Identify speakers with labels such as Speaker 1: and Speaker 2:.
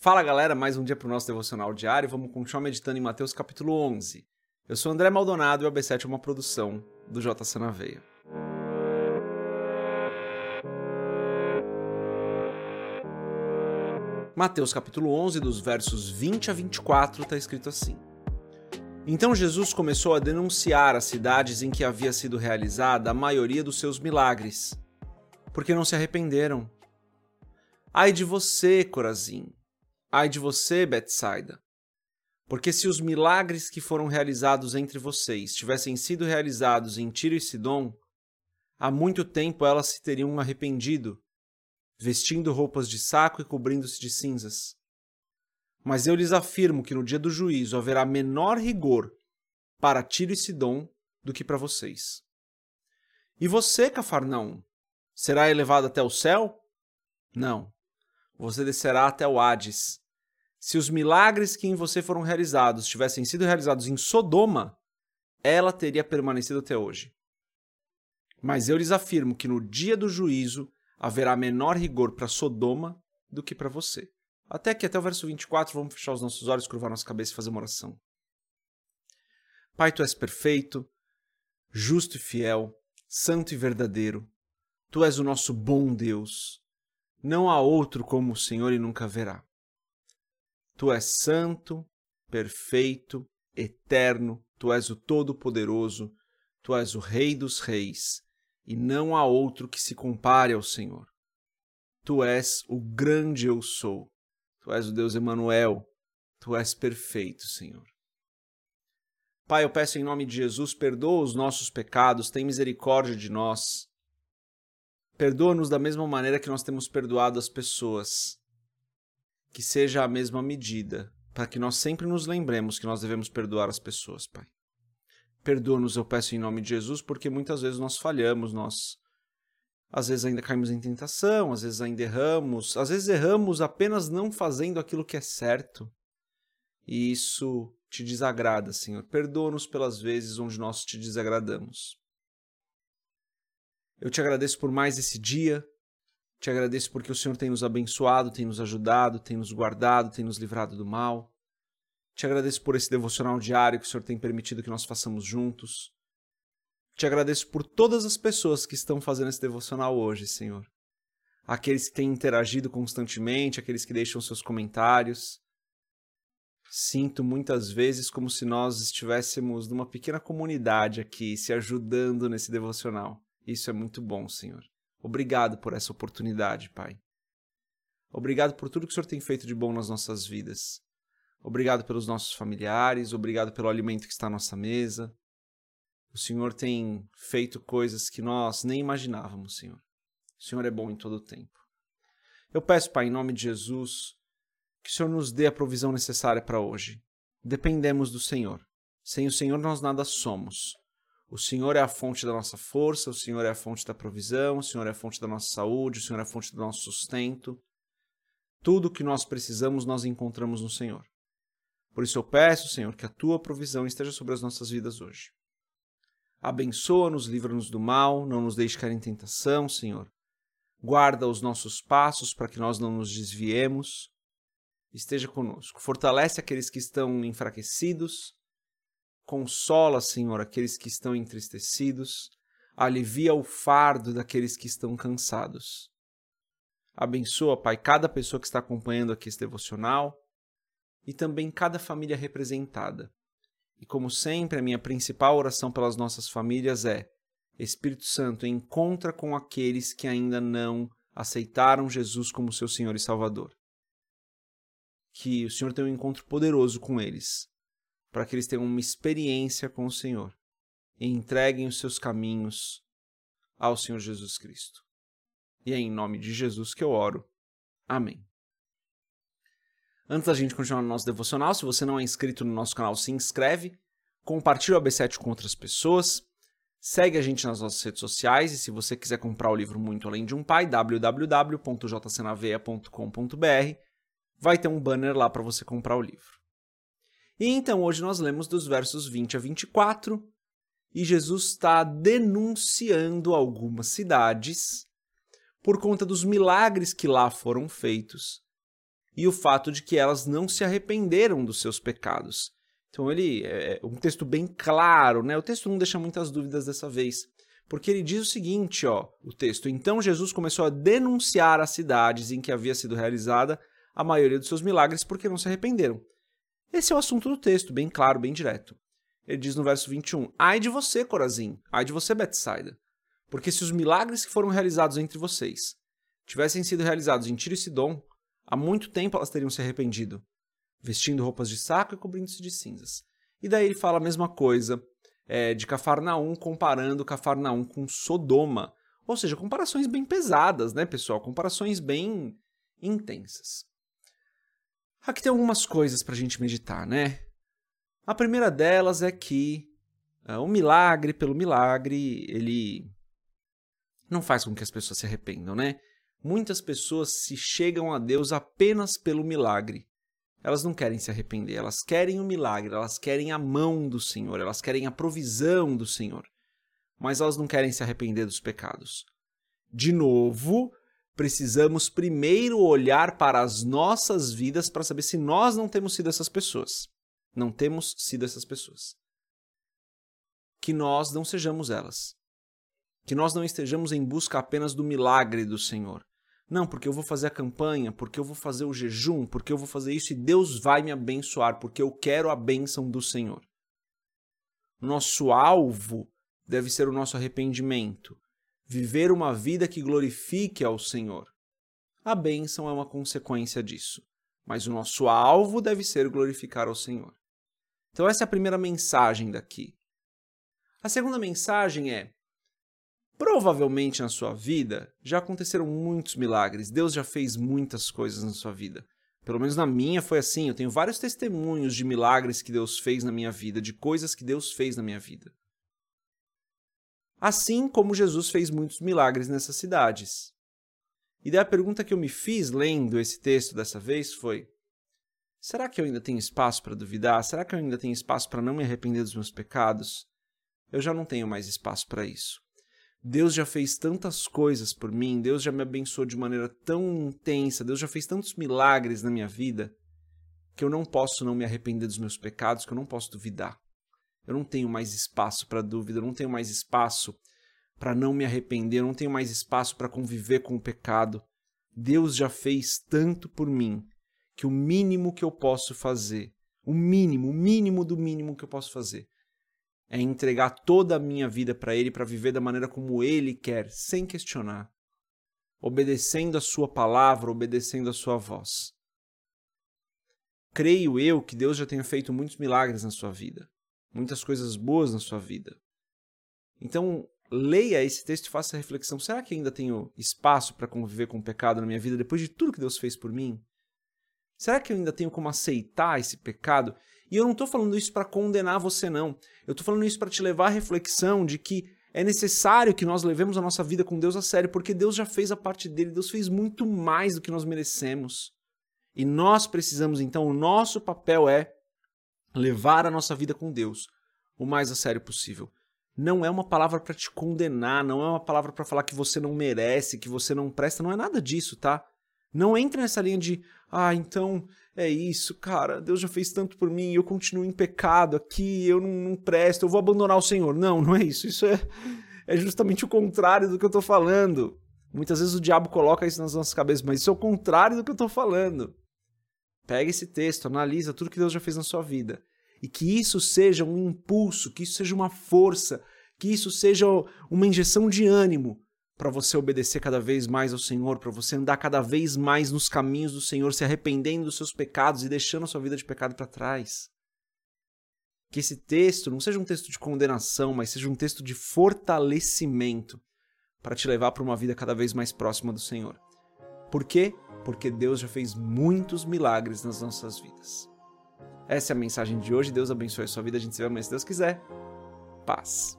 Speaker 1: Fala galera, mais um dia para o nosso devocional diário. Vamos continuar meditando em Mateus capítulo 11. Eu sou André Maldonado e o AB7 é uma produção do JC na Veia. Mateus capítulo 11, dos versos 20 a 24, está escrito assim. Então Jesus começou a denunciar as cidades em que havia sido realizada a maioria dos seus milagres, porque não se arrependeram. Ai de você, Corazim! Ai de você, Betsaida! Porque se os milagres que foram realizados entre vocês tivessem sido realizados em Tiro e Sidom, há muito tempo elas se teriam arrependido, vestindo roupas de saco e cobrindo-se de cinzas. Mas eu lhes afirmo que no dia do juízo haverá menor rigor para Tiro e Sidom do que para vocês. E você, Cafarnaum, será elevado até o céu? Não. Você descerá até o Hades. Se os milagres que em você foram realizados tivessem sido realizados em Sodoma, ela teria permanecido até hoje. Mas eu lhes afirmo que no dia do juízo haverá menor rigor para Sodoma do que para você. Até que até o verso 24, vamos fechar os nossos olhos, curvar nossa cabeça e fazer uma oração. Pai, tu és perfeito, justo e fiel, santo e verdadeiro. Tu és o nosso bom Deus. Não há outro como o Senhor e nunca haverá. Tu és santo, perfeito, eterno, tu és o Todo-Poderoso, tu és o Rei dos Reis, e não há outro que se compare ao Senhor. Tu és o grande eu sou, tu és o Deus Emanuel, tu és perfeito, Senhor. Pai, eu peço em nome de Jesus, perdoa os nossos pecados, tem misericórdia de nós. Perdoa-nos da mesma maneira que nós temos perdoado as pessoas que seja a mesma medida, para que nós sempre nos lembremos que nós devemos perdoar as pessoas, Pai. Perdoa-nos, eu peço em nome de Jesus, porque muitas vezes nós falhamos, nós às vezes ainda caímos em tentação, às vezes ainda erramos, às vezes erramos apenas não fazendo aquilo que é certo. E isso te desagrada, Senhor. Perdoa-nos pelas vezes onde nós te desagradamos. Eu te agradeço por mais esse dia, te agradeço porque o Senhor tem nos abençoado, tem nos ajudado, tem nos guardado, tem nos livrado do mal. Te agradeço por esse devocional diário que o Senhor tem permitido que nós façamos juntos. Te agradeço por todas as pessoas que estão fazendo esse devocional hoje, Senhor. Aqueles que têm interagido constantemente, aqueles que deixam seus comentários. Sinto muitas vezes como se nós estivéssemos numa pequena comunidade aqui, se ajudando nesse devocional. Isso é muito bom, Senhor. Obrigado por essa oportunidade, Pai. Obrigado por tudo que o Senhor tem feito de bom nas nossas vidas. Obrigado pelos nossos familiares, obrigado pelo alimento que está à nossa mesa. O Senhor tem feito coisas que nós nem imaginávamos, Senhor. O Senhor é bom em todo o tempo. Eu peço, Pai, em nome de Jesus, que o Senhor nos dê a provisão necessária para hoje. Dependemos do Senhor. Sem o Senhor nós nada somos. O Senhor é a fonte da nossa força, o Senhor é a fonte da provisão, o Senhor é a fonte da nossa saúde, o Senhor é a fonte do nosso sustento. Tudo o que nós precisamos nós encontramos no Senhor. Por isso eu peço, Senhor, que a tua provisão esteja sobre as nossas vidas hoje. Abençoa-nos, livra-nos do mal, não nos deixe cair em tentação, Senhor. Guarda os nossos passos para que nós não nos desviemos. Esteja conosco. Fortalece aqueles que estão enfraquecidos Consola, Senhor, aqueles que estão entristecidos, alivia o fardo daqueles que estão cansados. Abençoa, Pai, cada pessoa que está acompanhando aqui esse devocional e também cada família representada. E como sempre, a minha principal oração pelas nossas famílias é: Espírito Santo, encontra com aqueles que ainda não aceitaram Jesus como seu Senhor e Salvador. Que o Senhor tenha um encontro poderoso com eles para que eles tenham uma experiência com o Senhor e entreguem os seus caminhos ao Senhor Jesus Cristo. E é em nome de Jesus que eu oro. Amém. Antes da gente continuar no nosso devocional, se você não é inscrito no nosso canal, se inscreve, compartilha o AB7 com outras pessoas, segue a gente nas nossas redes sociais e se você quiser comprar o livro Muito Além de um Pai, www.jcnaveia.com.br, vai ter um banner lá para você comprar o livro. E então hoje nós lemos dos versos 20 a 24 e Jesus está denunciando algumas cidades por conta dos milagres que lá foram feitos e o fato de que elas não se arrependeram dos seus pecados. Então ele é um texto bem claro, né? O texto não deixa muitas dúvidas dessa vez, porque ele diz o seguinte, ó, o texto: "Então Jesus começou a denunciar as cidades em que havia sido realizada a maioria dos seus milagres porque não se arrependeram." Esse é o assunto do texto, bem claro, bem direto. Ele diz no verso 21: "Ai de você, Corazim, ai de você, Betsaida, porque se os milagres que foram realizados entre vocês tivessem sido realizados em Tiro e Sidom, há muito tempo elas teriam se arrependido, vestindo roupas de saco e cobrindo-se de cinzas. E daí ele fala a mesma coisa é, de Cafarnaum, comparando Cafarnaum com Sodoma. Ou seja, comparações bem pesadas, né, pessoal? Comparações bem intensas. Aqui tem algumas coisas para a gente meditar, né? A primeira delas é que uh, o milagre pelo milagre, ele não faz com que as pessoas se arrependam, né? Muitas pessoas se chegam a Deus apenas pelo milagre. Elas não querem se arrepender, elas querem o milagre, elas querem a mão do Senhor, elas querem a provisão do Senhor. Mas elas não querem se arrepender dos pecados. De novo, precisamos primeiro olhar para as nossas vidas para saber se nós não temos sido essas pessoas. Não temos sido essas pessoas. Que nós não sejamos elas. Que nós não estejamos em busca apenas do milagre do Senhor, não, porque eu vou fazer a campanha, porque eu vou fazer o jejum, porque eu vou fazer isso e Deus vai me abençoar, porque eu quero a bênção do Senhor. Nosso alvo deve ser o nosso arrependimento, viver uma vida que glorifique ao Senhor. A bênção é uma consequência disso, mas o nosso alvo deve ser glorificar ao Senhor. Então, essa é a primeira mensagem daqui. A segunda mensagem é: Provavelmente na sua vida já aconteceram muitos milagres, Deus já fez muitas coisas na sua vida. Pelo menos na minha foi assim, eu tenho vários testemunhos de milagres que Deus fez na minha vida, de coisas que Deus fez na minha vida. Assim como Jesus fez muitos milagres nessas cidades. E daí a pergunta que eu me fiz lendo esse texto dessa vez foi: será que eu ainda tenho espaço para duvidar? Será que eu ainda tenho espaço para não me arrepender dos meus pecados? Eu já não tenho mais espaço para isso. Deus já fez tantas coisas por mim, Deus já me abençoou de maneira tão intensa, Deus já fez tantos milagres na minha vida, que eu não posso não me arrepender dos meus pecados, que eu não posso duvidar. Eu não tenho mais espaço para dúvida, eu não tenho mais espaço para não me arrepender, eu não tenho mais espaço para conviver com o pecado. Deus já fez tanto por mim que o mínimo que eu posso fazer, o mínimo, o mínimo do mínimo que eu posso fazer, é entregar toda a minha vida para Ele para viver da maneira como Ele quer, sem questionar, obedecendo a Sua palavra, obedecendo a Sua voz. Creio eu que Deus já tenha feito muitos milagres na sua vida, muitas coisas boas na sua vida. Então, leia esse texto e faça a reflexão: será que ainda tenho espaço para conviver com o pecado na minha vida depois de tudo que Deus fez por mim? Será que eu ainda tenho como aceitar esse pecado e eu não estou falando isso para condenar você, não. Eu estou falando isso para te levar à reflexão de que é necessário que nós levemos a nossa vida com Deus a sério, porque Deus já fez a parte dele, Deus fez muito mais do que nós merecemos. E nós precisamos, então, o nosso papel é levar a nossa vida com Deus o mais a sério possível. Não é uma palavra para te condenar, não é uma palavra para falar que você não merece, que você não presta, não é nada disso, tá? Não entre nessa linha de, ah, então é isso, cara, Deus já fez tanto por mim, eu continuo em pecado aqui, eu não, não presto, eu vou abandonar o Senhor. Não, não é isso. Isso é, é justamente o contrário do que eu estou falando. Muitas vezes o diabo coloca isso nas nossas cabeças, mas isso é o contrário do que eu estou falando. Pega esse texto, analisa tudo que Deus já fez na sua vida. E que isso seja um impulso, que isso seja uma força, que isso seja uma injeção de ânimo para você obedecer cada vez mais ao Senhor, para você andar cada vez mais nos caminhos do Senhor, se arrependendo dos seus pecados e deixando a sua vida de pecado para trás. Que esse texto não seja um texto de condenação, mas seja um texto de fortalecimento para te levar para uma vida cada vez mais próxima do Senhor. Por quê? Porque Deus já fez muitos milagres nas nossas vidas. Essa é a mensagem de hoje. Deus abençoe a sua vida. A gente se vê amanhã se Deus quiser. Paz.